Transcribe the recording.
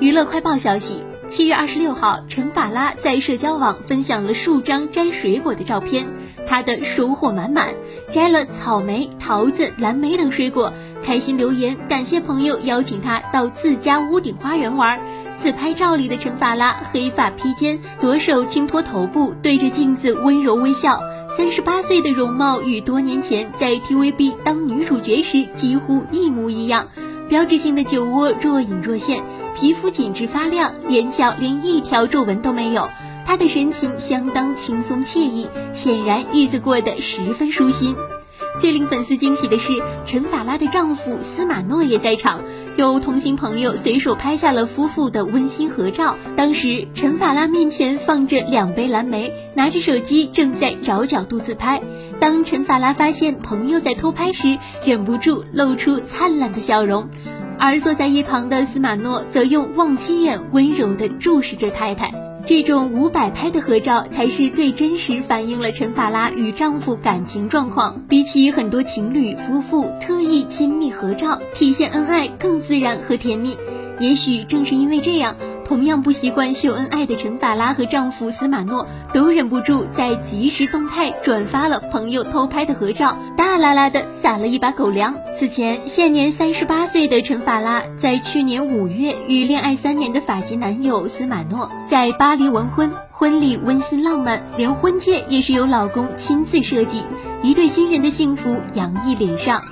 娱乐快报消息：七月二十六号，陈法拉在社交网分享了数张摘水果的照片，她的收获满满，摘了草莓、桃子、蓝莓等水果，开心留言感谢朋友邀请她到自家屋顶花园玩。自拍照里的陈法拉黑发披肩，左手轻托头部，对着镜子温柔微笑。三十八岁的容貌与多年前在 TVB 当女主角时几乎一模一样，标志性的酒窝若隐若现，皮肤紧致发亮，眼角连一条皱纹都没有。他的神情相当轻松惬意，显然日子过得十分舒心。最令粉丝惊喜的是，陈法拉的丈夫司马诺也在场。有同行朋友随手拍下了夫妇的温馨合照。当时，陈法拉面前放着两杯蓝莓，拿着手机正在找角度自拍。当陈法拉发现朋友在偷拍时，忍不住露出灿烂的笑容。而坐在一旁的司马诺则用望妻眼温柔地注视着太太。这种五百拍的合照才是最真实反映了陈法拉与丈夫感情状况。比起很多情侣夫妇特意亲密合照，体现恩爱更自然和甜蜜。也许正是因为这样。同样不习惯秀恩爱的陈法拉和丈夫司马诺都忍不住在即时动态转发了朋友偷拍的合照，大啦啦的撒了一把狗粮。此前，现年三十八岁的陈法拉在去年五月与恋爱三年的法籍男友司马诺在巴黎完婚，婚礼温馨浪漫，连婚戒也是由老公亲自设计，一对新人的幸福洋溢脸上。